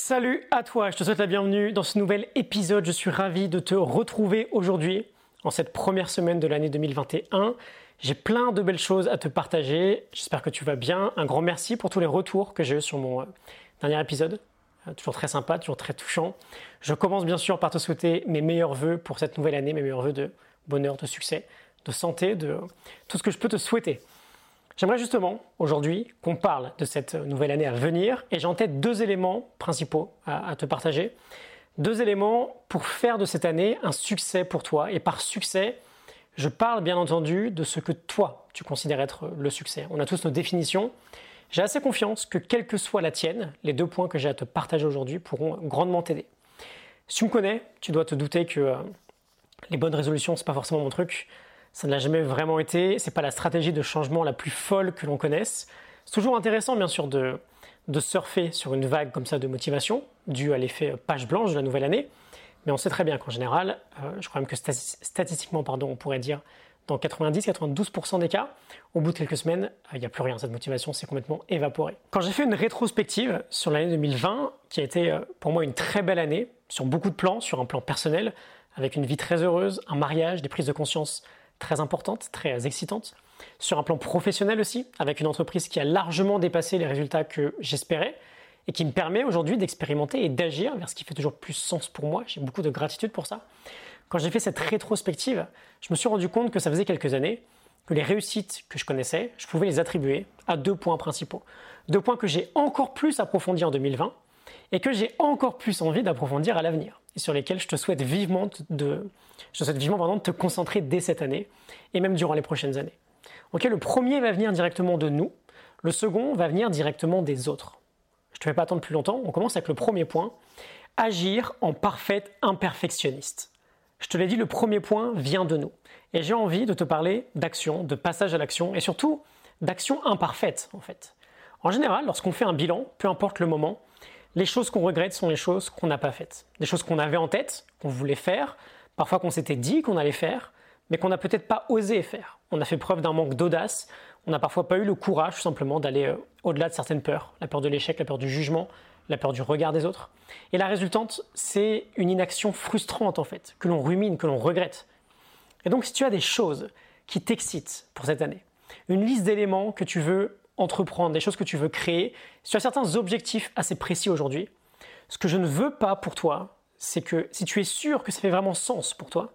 Salut à toi, je te souhaite la bienvenue dans ce nouvel épisode. Je suis ravi de te retrouver aujourd'hui en cette première semaine de l'année 2021. J'ai plein de belles choses à te partager. J'espère que tu vas bien. Un grand merci pour tous les retours que j'ai eu sur mon euh, dernier épisode. Euh, toujours très sympa, toujours très touchant. Je commence bien sûr par te souhaiter mes meilleurs voeux pour cette nouvelle année, mes meilleurs voeux de bonheur, de succès, de santé, de tout ce que je peux te souhaiter. J'aimerais justement aujourd'hui qu'on parle de cette nouvelle année à venir et j'ai en tête deux éléments principaux à, te partager. Deux éléments pour faire de cette année un succès pour toi. Et par succès, je parle bien entendu de ce que toi tu considères être le succès. On a tous nos définitions. J'ai assez confiance que quelle que soit la tienne, les deux points que j'ai à te partager aujourd'hui pourront grandement t'aider. Si tu me connais, tu dois te douter que euh, les bonnes résolutions, c'est pas forcément mon truc. Ça ne l'a jamais vraiment été. C'est pas la stratégie de changement la plus folle que l'on connaisse. C'est toujours intéressant, bien sûr, de, surfer sur une vague comme ça de motivation, due à l'effet page blanche de la nouvelle année. Mais on sait très bien qu'en général, euh, je crois même que statistiquement, pardon, on pourrait dire dans 90-92% des cas, au bout de quelques semaines, euh, il n'y a plus rien. Cette motivation s'est complètement évaporée. Quand j'ai fait une rétrospective sur l'année 2020, qui a été euh, pour moi une très belle année, sur beaucoup de plans, sur un plan personnel, avec une vie très heureuse, un mariage, des prises de conscience très importante, très excitante. Sur un plan professionnel aussi, avec une entreprise qui a largement dépassé les résultats que j'espérais et qui me permet aujourd'hui d'expérimenter et d'agir vers ce qui fait toujours plus sens pour moi. J'ai beaucoup de gratitude pour ça. Quand j'ai fait cette rétrospective, je me suis rendu compte que ça faisait quelques années que les réussites que je connaissais, je pouvais les attribuer à deux points principaux. Deux points que j'ai encore plus approfondis en 2020 et que j'ai encore plus envie d'approfondir à l'avenir et sur lesquels je te souhaite vivement de, je te souhaite vivement de te concentrer dès cette année et même durant les prochaines années. Le premier va venir directement de nous, le second va venir directement des autres. Je te fais pas attendre plus longtemps, on commence avec le premier point, agir en parfait imperfectionniste. Je te l'ai dit, le premier point vient de nous. Et j'ai envie de te parler d'action, de passage à l'action et surtout d'action imparfaite en fait. En général, lorsqu'on fait un bilan, peu importe le moment, les choses qu'on regrette sont les choses qu'on n'a pas faites. Des choses qu'on avait en tête, qu'on voulait faire, parfois qu'on s'était dit qu'on allait faire, mais qu'on n'a peut-être pas osé faire. On a fait preuve d'un manque d'audace, on n'a parfois pas eu le courage tout simplement d'aller euh, au-delà de certaines peurs, la peur de l'échec, la peur du jugement, la peur du regard des autres. Et la résultante, c'est une inaction frustrante en fait, que l'on rumine, que l'on regrette. Et donc si tu as des choses qui t'excitent pour cette année, une liste d'éléments que tu veux entreprendre, des choses que tu veux créer, si tu as certains objectifs assez précis aujourd'hui, ce que je ne veux pas pour toi, c'est que si tu es sûr que ça fait vraiment sens pour toi,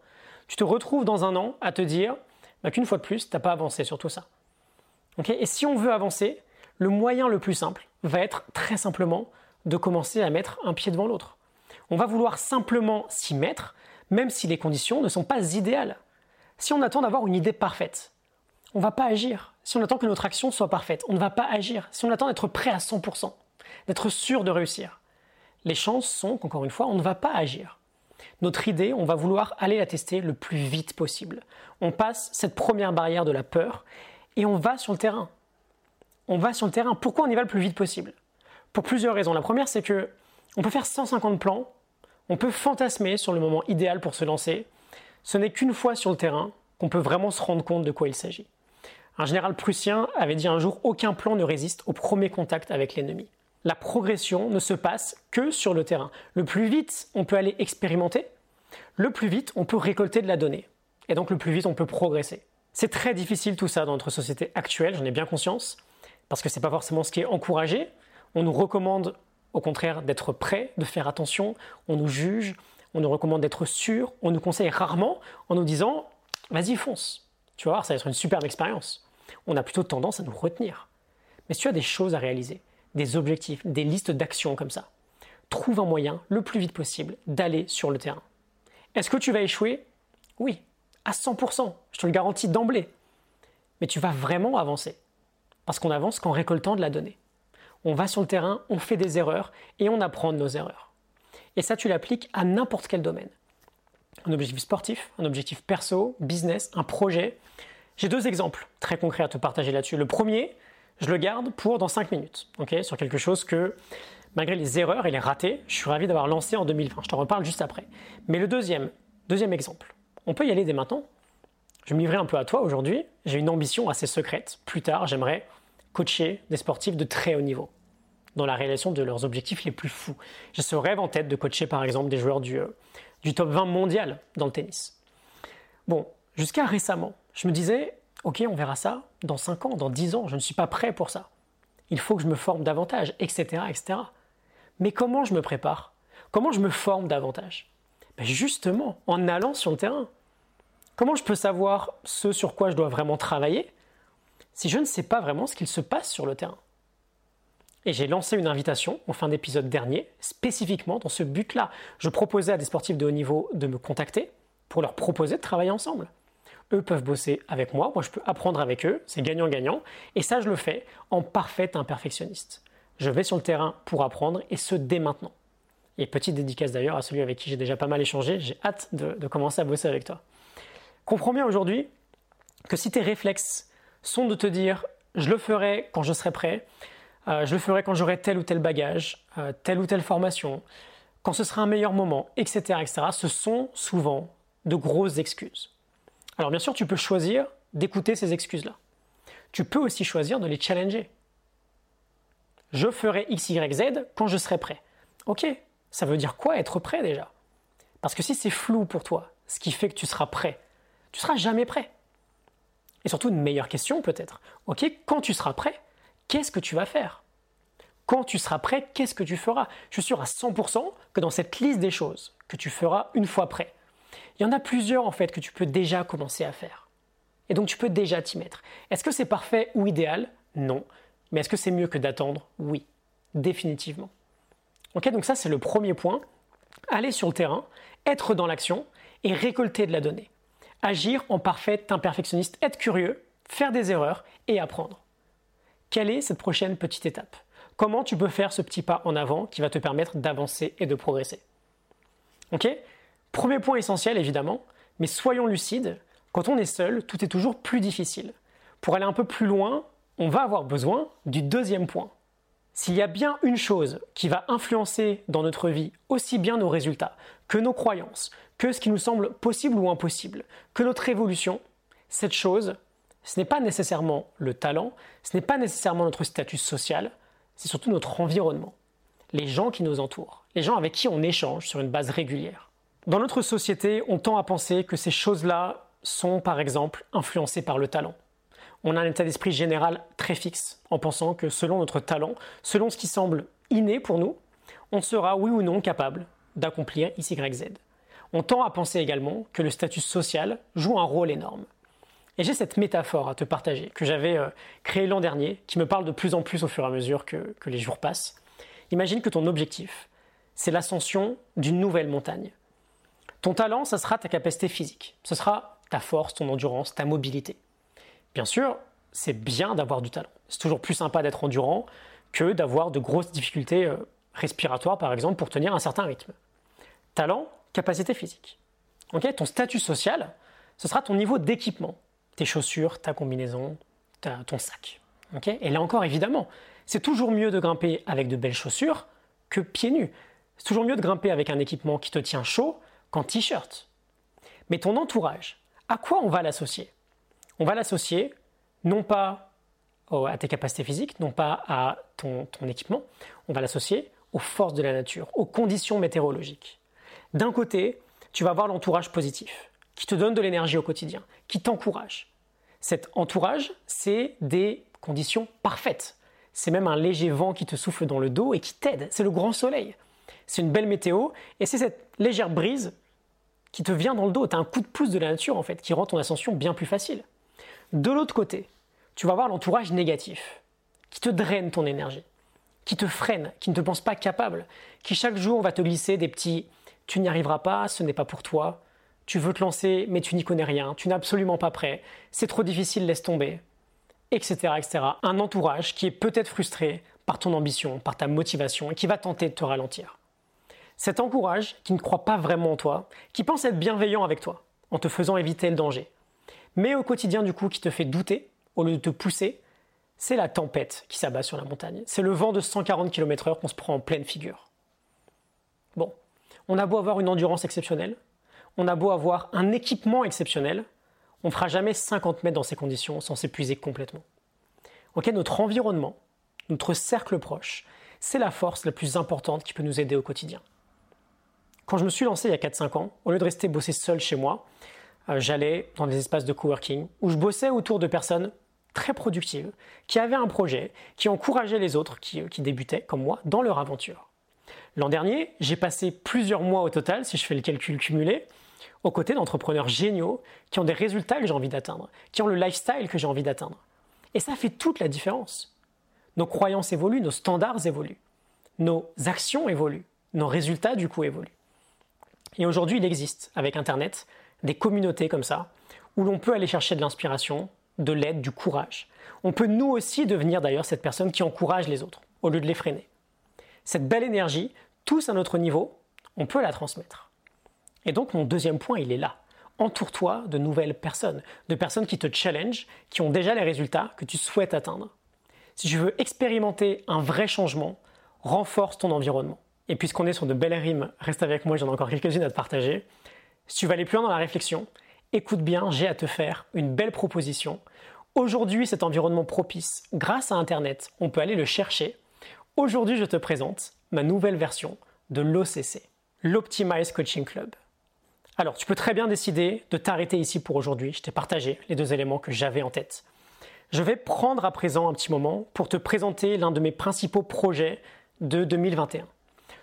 tu te retrouves dans un an à te dire bah, qu'une fois de plus, tu n'as pas avancé sur tout ça. et si on veut avancer, le moyen le plus simple va être très simplement de commencer à mettre un pied devant l'autre. On va vouloir simplement s'y mettre, même si les conditions ne sont pas idéales. Si on attend d'avoir une idée parfaite, on ne va pas agir. Si on attend que notre action soit parfaite, on ne va pas agir. Si on attend d'être prêt à 100%, d'être sûr de réussir, les chances sont qu'encore une fois, on ne va pas agir. Notre idée, on va vouloir aller la tester le plus vite possible. On passe cette première barrière de la peur et on va sur le terrain. On va sur le terrain. Pourquoi on y va le plus vite possible? Pour plusieurs raisons. La première, c'est que on peut faire 150 plans, on peut fantasmer sur le moment idéal pour se lancer. Ce n'est qu'une fois sur le terrain qu'on peut vraiment se rendre compte de quoi il s'agit. Un général prussien avait dit un jour aucun plan ne résiste au premier contact avec l'ennemi. La progression ne se passe que sur le terrain. Le plus vite on peut aller expérimenter, le plus vite on peut récolter de la donnée. Et donc le plus vite on peut progresser. C'est très difficile tout ça dans notre société actuelle, j'en ai bien conscience, parce que c'est pas forcément ce qui est encouragé. On nous recommande au contraire d'être prêt, de faire attention, on nous juge, on nous recommande d'être sûr, on nous conseille rarement en nous disant vas-y fonce. Tu vas voir, ça va être une superbe expérience on a plutôt tendance à nous retenir. Mais si tu as des choses à réaliser, des objectifs, des listes d'actions comme ça, trouve un moyen le plus vite possible d'aller sur le terrain. Est-ce que tu vas échouer? Oui, à 100%, je te le garantis d'emblée. Mais tu vas vraiment avancer. Parce qu'on avance qu'en récoltant de la donnée. On va sur le terrain, on fait des erreurs et on apprend de nos erreurs. Et ça, tu l'appliques à n'importe quel domaine. Un objectif sportif, un objectif perso, business, un projet, j'ai deux exemples très concrets à te partager là-dessus. Le premier, je le garde pour dans 5 minutes, sur quelque chose que, malgré les erreurs et les ratés, je suis ravi d'avoir lancé en 2020. Je t'en reparle juste après. Mais le deuxième, deuxième exemple, on peut y aller dès maintenant. Je me livrer un peu à toi aujourd'hui. J'ai une ambition assez secrète. Plus tard, j'aimerais coacher des sportifs de très haut niveau. dans la réalisation de leurs objectifs les plus fous. J'ai ce rêve en tête de coacher par exemple des joueurs du, euh, du top 20 mondial dans le tennis. Bon, jusqu'à récemment, je me disais, ok, on verra ça dans 5 ans, dans 10 ans, je ne suis pas prêt pour ça. Il faut que je me forme davantage, etc. etc. Mais comment je me prépare? Comment je me forme davantage? Ben Justement, en allant sur le terrain. Comment je peux savoir ce sur quoi je dois vraiment travailler si je ne sais pas vraiment ce qu'il se passe sur le terrain? Et j'ai lancé une invitation en fin d'épisode dernier, spécifiquement dans ce but-là. Je proposais à des sportifs de haut niveau de me contacter pour leur proposer de travailler ensemble. Eux peuvent bosser avec moi, moi je peux apprendre avec eux, c'est gagnant-gagnant, et ça je le fais en parfait imperfectionniste. Je vais sur le terrain pour apprendre, et ce dès maintenant. Et petite dédicace d'ailleurs à celui avec qui j'ai déjà pas mal échangé, j'ai hâte de, commencer à bosser avec toi. Comprends bien aujourd'hui que si tes réflexes sont de te dire je le ferai quand je serai prêt, euh, je le ferai quand j'aurai tel ou tel bagage, euh, telle ou telle formation, quand ce sera un meilleur moment, etc., etc., ce sont souvent de grosses excuses. Alors bien sûr, tu peux choisir d'écouter ces excuses-là. Tu peux aussi choisir de les challenger. Je ferai X, Y, Z quand je serai prêt. Ok, ça veut dire quoi être prêt déjà? Parce que si c'est flou pour toi, ce qui fait que tu seras prêt, tu seras jamais prêt. Et surtout, une meilleure question peut-être. Ok, quand tu seras prêt, qu'est-ce que tu vas faire? Quand tu seras prêt, qu'est-ce que tu feras? Je suis sûr à 100% que dans cette liste des choses que tu feras une fois prêt, il y en a plusieurs en fait que tu peux déjà commencer à faire. Et donc tu peux déjà t'y mettre. Est-ce que c'est parfait ou idéal? Non. Mais est-ce que c'est mieux que d'attendre? Oui, définitivement. Ok, donc ça c'est le premier point. Aller sur le terrain, être dans l'action et récolter de la donnée agir en parfait imperfectionniste, être curieux, faire des erreurs et apprendre. Quelle est cette prochaine petite étape? Comment tu peux faire ce petit pas en avant qui va te permettre d'avancer et de progresser? Ok? Premier point essentiel évidemment, mais soyons lucides, quand on est seul, tout est toujours plus difficile. Pour aller un peu plus loin, on va avoir besoin du deuxième point. S'il y a bien une chose qui va influencer dans notre vie aussi bien nos résultats que nos croyances, que ce qui nous semble possible ou impossible, que notre évolution, cette chose, ce n'est pas nécessairement le talent, ce n'est pas nécessairement notre statut social, c'est surtout notre environnement, les gens qui nous entourent, les gens avec qui on échange sur une base régulière. Dans notre société, on tend à penser que ces choses-là sont par exemple influencées par le talent. On a un état d'esprit général très fixe en pensant que selon notre talent, selon ce qui semble inné pour nous, on sera oui ou non capable d'accomplir X, Y, Z. On tend à penser également que le statut social joue un rôle énorme. Et j'ai cette métaphore à te partager que j'avais euh, créée l'an dernier, qui me parle de plus en plus au fur et à mesure que, les jours passent. Imagine que ton objectif, c'est l'ascension d'une nouvelle montagne. Ton talent, ça sera ta capacité physique, ce sera ta force, ton endurance, ta mobilité. Bien sûr, c'est bien d'avoir du talent. C'est toujours plus sympa d'être endurant que d'avoir de grosses difficultés euh, respiratoires, par exemple, pour tenir un certain rythme. Talent, capacité physique. ton statut social, ce sera ton niveau d'équipement, tes chaussures, ta combinaison, ton sac. Et là encore, évidemment, c'est toujours mieux de grimper avec de belles chaussures que pieds nus. C'est toujours mieux de grimper avec un équipement qui te tient chaud qu'en t-shirt. Mais ton entourage, à quoi on va l'associer? On va l'associer non pas à tes capacités physiques, non pas à ton équipement, on va l'associer aux forces de la nature, aux conditions météorologiques. D'un côté, tu vas avoir l'entourage positif, qui te donne de l'énergie au quotidien, qui t'encourage. Cet entourage, c'est des conditions parfaites. C'est même un léger vent qui te souffle dans le dos et qui t'aide. C'est le grand soleil. C'est une belle météo et c'est cette légère brise qui te vient dans le dos. Tu as un coup de pouce de la nature en fait qui rend ton ascension bien plus facile. De l'autre côté, tu vas avoir l'entourage négatif qui te draine ton énergie, qui te freine, qui ne te pense pas capable, qui chaque jour va te glisser des petits tu n'y arriveras pas, ce n'est pas pour toi, tu veux te lancer mais tu n'y connais rien, tu n'es absolument pas prêt, c'est trop difficile, laisse tomber, etc., etc. Un entourage qui est peut-être frustré par ton ambition, par ta motivation et qui va tenter de te ralentir. Cet entourage qui ne croit pas vraiment en toi, qui pense être bienveillant avec toi, en te faisant éviter le danger, mais au quotidien du coup qui te fait douter au lieu de te pousser, c'est la tempête qui s'abat sur la montagne. C'est le vent de 140 km/h qu'on se prend en pleine figure. Bon, on a beau avoir une endurance exceptionnelle, on a beau avoir un équipement exceptionnel, on ne fera jamais 50 mètres dans ces conditions sans s'épuiser complètement. Notre environnement, notre cercle proche, c'est la force la plus importante qui peut nous aider au quotidien. Quand je me suis lancé il y a 4-5 ans, au lieu de rester bosser seul chez moi, euh, j'allais dans des espaces de coworking où je bossais autour de personnes très productives, qui avaient un projet, qui encourageaient les autres euh, qui débutaient, comme moi, dans leur aventure. L'an dernier, j'ai passé plusieurs mois au total, si je fais le calcul cumulé, aux côtés d'entrepreneurs géniaux qui ont des résultats que j'ai envie d'atteindre, qui ont le lifestyle que j'ai envie d'atteindre. Et ça fait toute la différence. Nos croyances évoluent, nos standards évoluent, nos actions évoluent, nos résultats du coup évoluent. Et aujourd'hui, il existe, avec Internet, des communautés comme ça, où l'on peut aller chercher de l'inspiration, de l'aide, du courage. On peut nous aussi devenir d'ailleurs cette personne qui encourage les autres, au lieu de les freiner. Cette belle énergie, tous à notre niveau, on peut la transmettre. Et donc mon deuxième point, il est là. Entoure-toi de nouvelles personnes, de personnes qui te challenge, qui ont déjà les résultats que tu souhaites atteindre. Si tu veux expérimenter un vrai changement, renforce ton environnement. Et puisqu'on est sur de belles rimes, reste avec moi, j'en ai encore quelques-unes à te partager. Si tu vas aller plus loin dans la réflexion, écoute bien, j'ai à te faire une belle proposition. Aujourd'hui, cet environnement propice, grâce à Internet, on peut aller le chercher. Aujourd'hui, je te présente ma nouvelle version de l'OCC, l'Optimize Coaching Club. Alors, tu peux très bien décider de t'arrêter ici pour aujourd'hui. Je t'ai partagé les deux éléments que j'avais en tête. Je vais prendre à présent un petit moment pour te présenter l'un de mes principaux projets de 2021.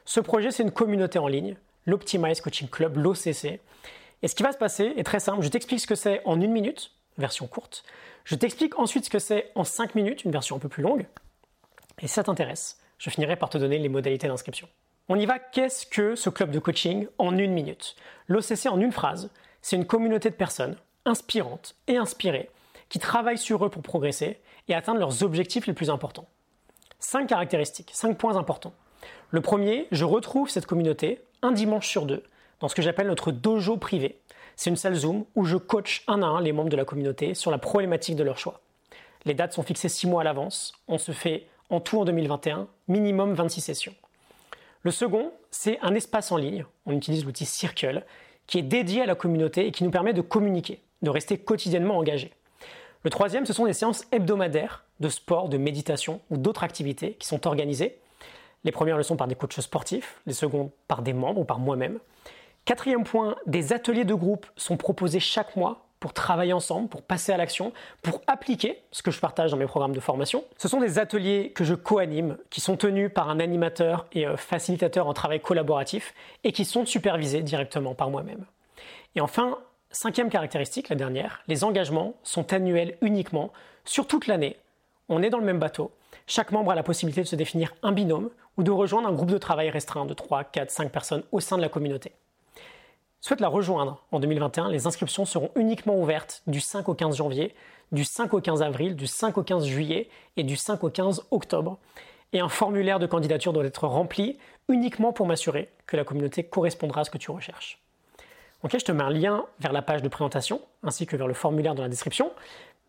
Ce projet, c'est une communauté en ligne, l'Optimize Coaching Club, l'OCC. Et ce qui va se passer est très simple. Je t'explique ce que c'est en une minute, version courte. Je t'explique ensuite ce que c'est en cinq minutes, une version un peu plus longue. Et si ça t'intéresse, je finirai par te donner les modalités d'inscription. On y va, qu'est-ce que ce club de coaching en une minute? L'OCC en une phrase, c'est une communauté de personnes inspirantes et inspirées qui travaillent sur eux pour progresser et atteindre leurs objectifs les plus importants. Cinq caractéristiques, cinq points importants. Le premier, je retrouve cette communauté un dimanche sur deux dans ce que j'appelle notre dojo privé. C'est une salle Zoom où je coach un à un les membres de la communauté sur la problématique de leur choix. Les dates sont fixées six mois à l'avance. On se fait en tout en 2021 minimum 26 sessions. Le second, c'est un espace en ligne, on utilise l'outil Circle, qui est dédié à la communauté et qui nous permet de communiquer, de rester quotidiennement engagé. Le troisième, ce sont des séances hebdomadaires de sport, de méditation ou d'autres activités qui sont organisées. Les premières le sont par des coachs sportifs, les secondes par des membres ou par moi-même. Quatrième point, des ateliers de groupe sont proposés chaque mois pour travailler ensemble, pour passer à l'action, pour appliquer ce que je partage dans mes programmes de formation. Ce sont des ateliers que je co-anime, qui sont tenus par un animateur et euh, facilitateur en travail collaboratif et qui sont supervisés directement par moi-même. Et enfin, cinquième caractéristique, la dernière, les engagements sont annuels uniquement sur toute l'année. On est dans le même bateau. Chaque membre a la possibilité de se définir un binôme ou de rejoindre un groupe de travail restreint de 3, 4, 5 personnes au sein de la communauté souhaite la rejoindre en 2021, les inscriptions seront uniquement ouvertes du 5 au 15 janvier, du 5 au 15 avril, du 5 au 15 juillet et du 5 au 15 octobre. Et un formulaire de candidature doit être rempli uniquement pour m'assurer que la communauté correspondra à ce que tu recherches. Ok, je te mets un lien vers la page de présentation ainsi que vers le formulaire dans la description,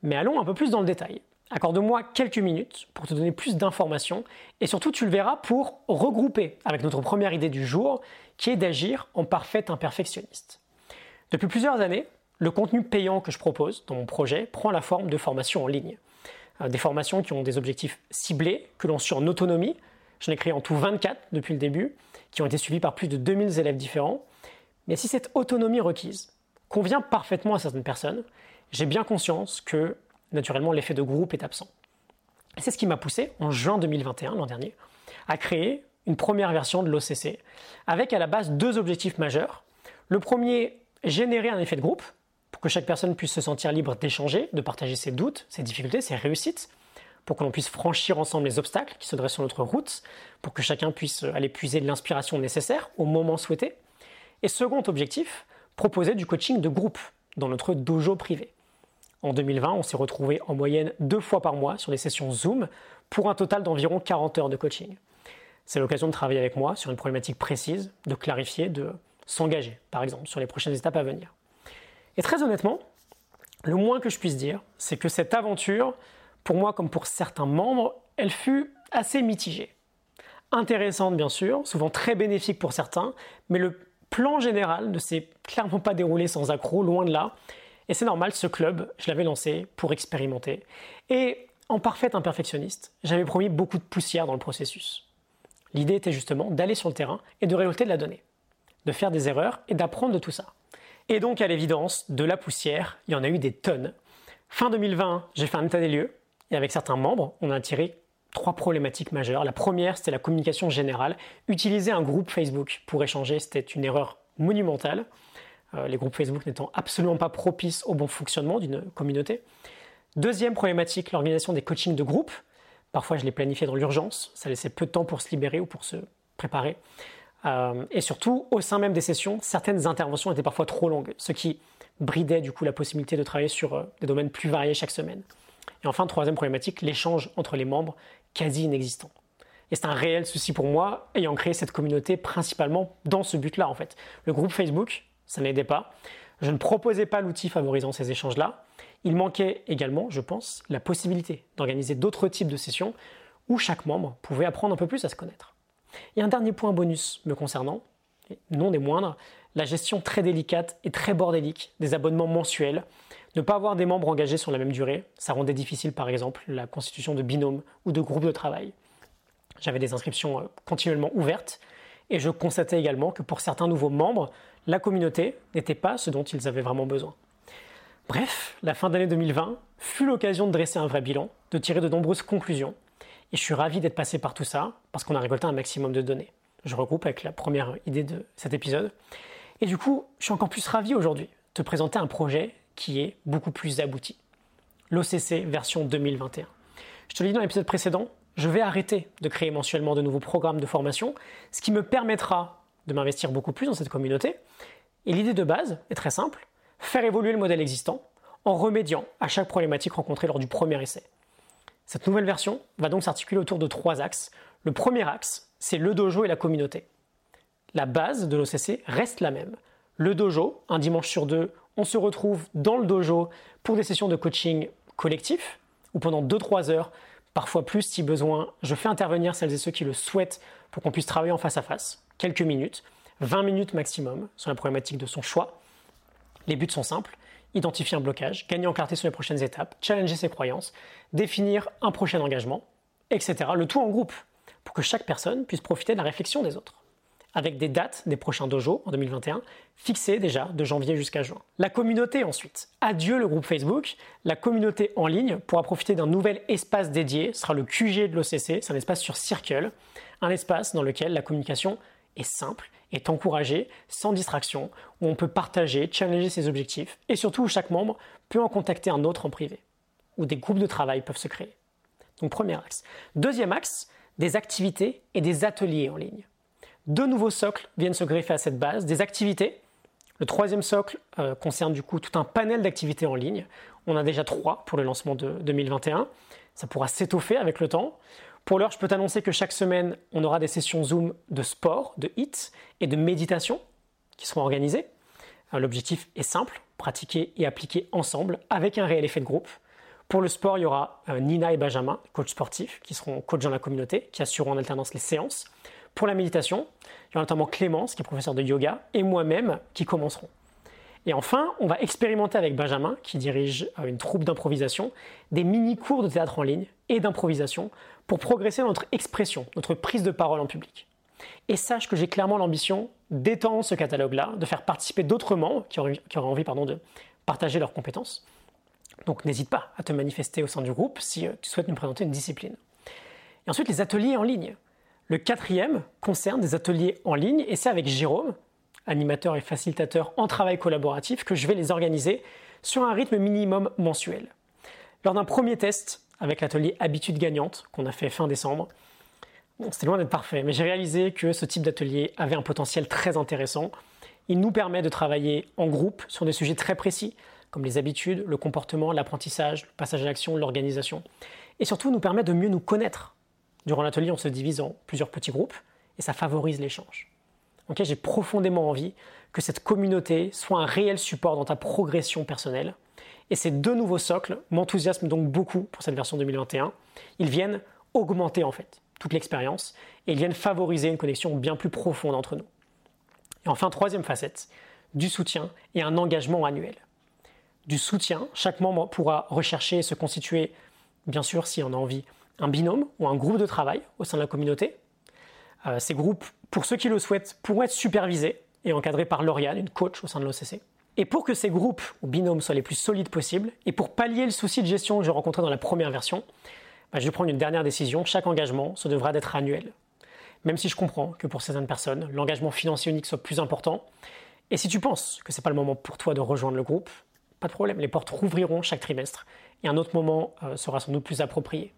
mais allons un peu plus dans le détail. Accorde-moi quelques minutes pour te donner plus d'informations et surtout tu le verras pour regrouper avec notre première idée du jour qui est d'agir en parfait imperfectionniste. Depuis plusieurs années, le contenu payant que je propose dans mon projet prend la forme de formations en ligne. Euh, des formations qui ont des objectifs ciblés, que l'on suit en autonomie. J'en ai créé en tout 24 depuis le début, qui ont été suivis par plus de 2000 élèves différents. Mais si cette autonomie requise convient parfaitement à certaines personnes, j'ai bien conscience que naturellement, l'effet de groupe est absent. C'est ce qui m'a poussé, en juin 2021, l'an dernier, à créer une première version de l'OCC, avec à la base deux objectifs majeurs. Le premier, générer un effet de groupe, pour que chaque personne puisse se sentir libre d'échanger, de partager ses doutes, ses difficultés, ses réussites, pour que l'on puisse franchir ensemble les obstacles qui se dressent sur notre route, pour que chacun puisse aller puiser l'inspiration nécessaire au moment souhaité. Et second objectif, proposer du coaching de groupe dans notre dojo privé. En 2020, on s'est retrouvé en moyenne deux fois par mois sur des sessions Zoom pour un total d'environ 40 heures de coaching. C'est l'occasion de travailler avec moi sur une problématique précise, de clarifier, de s'engager, par exemple, sur les prochaines étapes à venir. Et très honnêtement, le moins que je puisse dire, c'est que cette aventure, pour moi comme pour certains membres, elle fut assez mitigée. Intéressante bien sûr, souvent très bénéfique pour certains, mais le plan général ne s'est clairement pas déroulé sans accroc, loin de là, et c'est normal, ce club, je l'avais lancé pour expérimenter. Et en parfait imperfectionniste, j'avais promis beaucoup de poussière dans le processus. L'idée était justement d'aller sur le terrain et de récolter de la donnée, de faire des erreurs et d'apprendre de tout ça. Et donc, à l'évidence, de la poussière, il y en a eu des tonnes. Fin 2020, j'ai fait un état des lieux et avec certains membres, on a tiré trois problématiques majeures. La première, c'était la communication générale. Utiliser un groupe Facebook pour échanger, c'était une erreur monumentale. Euh, les groupes Facebook n'étant absolument pas propices au bon fonctionnement d'une communauté. Deuxième problématique, l'organisation des coachings de groupe. Parfois, je les planifiais dans l'urgence, ça laissait peu de temps pour se libérer ou pour se préparer. Euh, et surtout, au sein même des sessions, certaines interventions étaient parfois trop longues, ce qui bridait du coup la possibilité de travailler sur euh, des domaines plus variés chaque semaine. Et enfin, troisième problématique, l'échange entre les membres quasi inexistant. Et c'est un réel souci pour moi, ayant créé cette communauté principalement dans ce but-là en fait. Le groupe Facebook, ça n'aidait pas. Je ne proposais pas l'outil favorisant ces échanges-là. Il manquait également, je pense, la possibilité d'organiser d'autres types de sessions où chaque membre pouvait apprendre un peu plus à se connaître. Et un dernier point bonus me concernant, non des moindres, la gestion très délicate et très bordélique des abonnements mensuels. Ne pas avoir des membres engagés sur la même durée, ça rendait difficile par exemple la constitution de binômes ou de groupes de travail. J'avais des inscriptions euh, continuellement ouvertes et je constatais également que pour certains nouveaux membres, la communauté n'était pas ce dont ils avaient vraiment besoin. Bref, la fin d'année 2020 fut l'occasion de dresser un vrai bilan, de tirer de nombreuses conclusions, et je suis ravi d'être passé par tout ça parce qu'on a récolté un maximum de données. Je regroupe avec la première idée de cet épisode. Et du coup, je suis encore plus ravi aujourd'hui de te présenter un projet qui est beaucoup plus abouti. L'OCC version 2021. Je te l'ai dit dans l'épisode précédent, je vais arrêter de créer mensuellement de nouveaux programmes de formation, ce qui me permettra de m'investir beaucoup plus dans cette communauté. Et l'idée de base est très simple, faire évoluer le modèle existant en remédiant à chaque problématique rencontrée lors du premier essai. Cette nouvelle version va donc s'articuler autour de trois axes. Le premier axe, c'est le dojo et la communauté. La base de l'OCC reste la même. Le dojo, un dimanche sur deux, on se retrouve dans le dojo pour des sessions de coaching collectif, où pendant 2-3 heures, parfois plus si besoin, je fais intervenir celles et ceux qui le souhaitent pour qu'on puisse travailler en face à face, quelques minutes, 20 minutes maximum sur la problématique de son choix. Les buts sont simples, identifier un blocage, gagner en clarté sur les prochaines étapes, challenger ses croyances, définir un prochain engagement, etc. Le tout en groupe, pour que chaque personne puisse profiter de la réflexion des autres avec des dates des prochains dojos en 2021, fixées déjà de janvier jusqu'à juin. La communauté ensuite. Adieu le groupe Facebook. La communauté en ligne pourra profiter d'un nouvel espace dédié. Ce sera le QG de l'OCC. C'est un espace sur Circle. Un espace dans lequel la communication est simple, est encouragée, sans distraction, où on peut partager, challenger ses objectifs et surtout où chaque membre peut en contacter un autre en privé. Où des groupes de travail peuvent se créer. Donc premier axe. Deuxième axe, des activités et des ateliers en ligne. Deux nouveaux socles viennent se greffer à cette base, des activités. Le troisième socle euh, concerne du coup tout un panel d'activités en ligne. On a déjà trois pour le lancement de 2021. Ça pourra s'étoffer avec le temps. Pour l'heure, je peux t'annoncer que chaque semaine, on aura des sessions Zoom de sport, de HIT et de méditation qui seront organisées. Euh, l'objectif est simple, pratiquer et appliquer ensemble avec un réel effet de groupe. Pour le sport, il y aura euh, Nina et Benjamin, coachs sportifs, qui seront coachs dans la communauté, qui assureront en alternance les séances. Pour la méditation, il y aura notamment Clémence, qui est professeur de yoga, et moi-même qui commencerons. Et enfin, on va expérimenter avec Benjamin, qui dirige euh, une troupe d'improvisation, des mini-cours de théâtre en ligne et d'improvisation pour progresser dans notre expression, notre prise de parole en public. Et sache que j'ai clairement l'ambition d'étendre ce catalogue-là, de faire participer d'autres membres qui auraient, envie pardon, de partager leurs compétences. Donc n'hésite pas à te manifester au sein du groupe si euh, tu souhaites nous présenter une discipline. Et ensuite, les ateliers en ligne. Le quatrième concerne des ateliers en ligne et c'est avec Jérôme, animateur et facilitateur en travail collaboratif, que je vais les organiser sur un rythme minimum mensuel. Lors d'un premier test avec l'atelier Habitude gagnante qu'on a fait fin décembre, c'était loin d'être parfait, mais j'ai réalisé que ce type d'atelier avait un potentiel très intéressant. Il nous permet de travailler en groupe sur des sujets très précis, comme les habitudes, le comportement, l'apprentissage, le passage à l'action, l'organisation, et surtout nous permet de mieux nous connaître Durant l'atelier, on se divise en plusieurs petits groupes et ça favorise l'échange. J'ai profondément envie que cette communauté soit un réel support dans ta progression personnelle. Et ces deux nouveaux socles m'enthousiasment donc beaucoup pour cette version 2021. Ils viennent augmenter en fait toute l'expérience et ils viennent favoriser une connexion bien plus profonde entre nous. Et enfin, troisième facette, du soutien et un engagement annuel. Du soutien, chaque membre pourra rechercher et se constituer, bien sûr, si on a envie, un binôme ou un groupe de travail au sein de la communauté. Euh, ces groupes, pour ceux qui le souhaitent, pourront être supervisés et encadrés par Lauriane, une coach au sein de l'OCC. Et pour que ces groupes ou binômes soient les plus solides possibles, et pour pallier le souci de gestion que j'ai rencontré dans la première version, bah, je vais prendre une dernière décision. Chaque engagement, se devra d'être annuel. Même si je comprends que pour certaines personnes, l'engagement financier unique soit plus important. Et si tu penses que ce n'est pas le moment pour toi de rejoindre le groupe, pas de problème, les portes rouvriront chaque trimestre et un autre moment euh, sera sans doute plus approprié.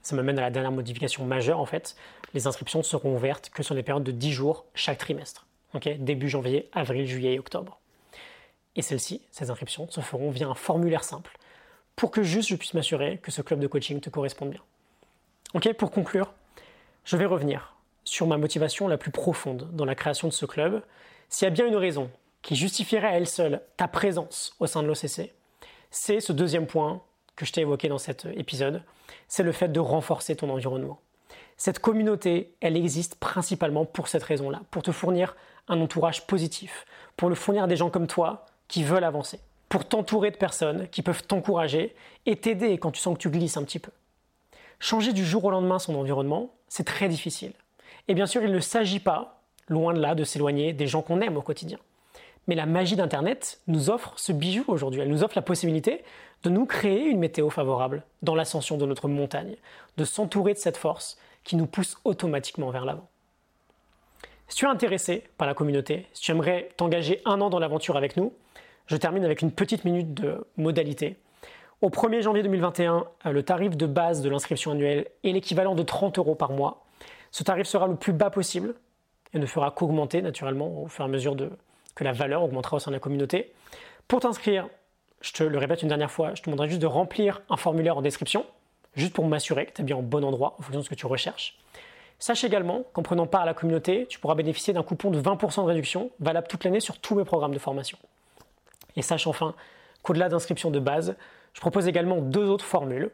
Ça me mène à la dernière modification majeure en fait. Les inscriptions seront ouvertes que sur des périodes de 10 jours chaque trimestre. Début janvier, avril, juillet et octobre. Et celles-ci, ces inscriptions, se feront via un formulaire simple pour que juste je puisse m'assurer que ce club de coaching te corresponde bien. Ok, pour conclure, je vais revenir sur ma motivation la plus profonde dans la création de ce club. S'il y a bien une raison qui justifierait à elle seule ta présence au sein de l'OCC, c'est ce deuxième point que je t'ai évoqué dans cet épisode, c'est le fait de renforcer ton environnement. Cette communauté, elle existe principalement pour cette raison-là, pour te fournir un entourage positif, pour le fournir à des gens comme toi qui veulent avancer, pour t'entourer de personnes qui peuvent t'encourager et t'aider quand tu sens que tu glisses un petit peu. Changer du jour au lendemain son environnement, c'est très difficile. Et bien sûr, il ne s'agit pas, loin de là, de s'éloigner des gens qu'on aime au quotidien. Mais la magie d'Internet nous offre ce bijou aujourd'hui. Elle nous offre la possibilité de nous créer une météo favorable dans l'ascension de notre montagne, de s'entourer de cette force qui nous pousse automatiquement vers l'avant. Si tu es intéressé par la communauté, si tu aimerais t'engager un an dans l'aventure avec nous, je termine avec une petite minute de modalité. Au 1er janvier 2021, le tarif de base de l'inscription annuelle est l'équivalent de 30 euros par mois. Ce tarif sera le plus bas possible et ne fera qu'augmenter naturellement au fur et à mesure que la valeur augmentera au sein de la communauté. Pour t'inscrire, je te le répète une dernière fois, je te demanderai juste de remplir un formulaire en description, juste pour m'assurer que tu es bien au bon endroit en fonction de ce que tu recherches. Sache également qu'en prenant part à la communauté, tu pourras bénéficier d'un coupon de 20% de réduction valable toute l'année sur tous mes programmes de formation. Et sache enfin qu'au-delà d'inscription de base, je propose également deux autres formules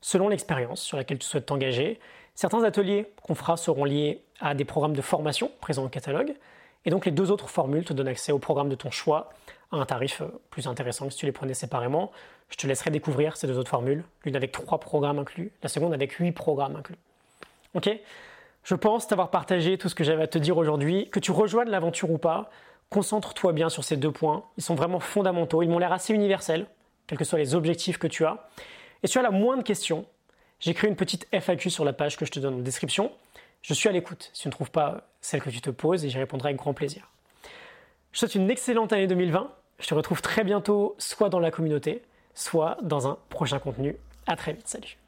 selon l'expérience sur laquelle tu souhaites t'engager. Certains ateliers qu'on fera seront liés à des programmes de formation présents au catalogue. Et donc les deux autres formules te donnent accès au programme de ton choix à un tarif euh, plus intéressant que si tu les prenais séparément. Je te laisserai découvrir ces deux autres formules, l'une avec trois programmes inclus, la seconde avec huit programmes inclus. Ok? Je pense t'avoir partagé tout ce que j'avais à te dire aujourd'hui. Que tu rejoignes l'aventure ou pas, concentre-toi bien sur ces deux points. Ils sont vraiment fondamentaux. Ils m'ont l'air assez universels, quels que soient les objectifs que tu as. Et si tu as la moindre question, j'ai créé une petite FAQ sur la page que je te donne en description. Je suis à l'écoute si tu ne trouves pas celle que tu te poses et j'y répondrai avec grand plaisir. Je souhaite une excellente année 2020. Je te retrouve très bientôt soit dans la communauté, soit dans un prochain contenu. À très vite, salut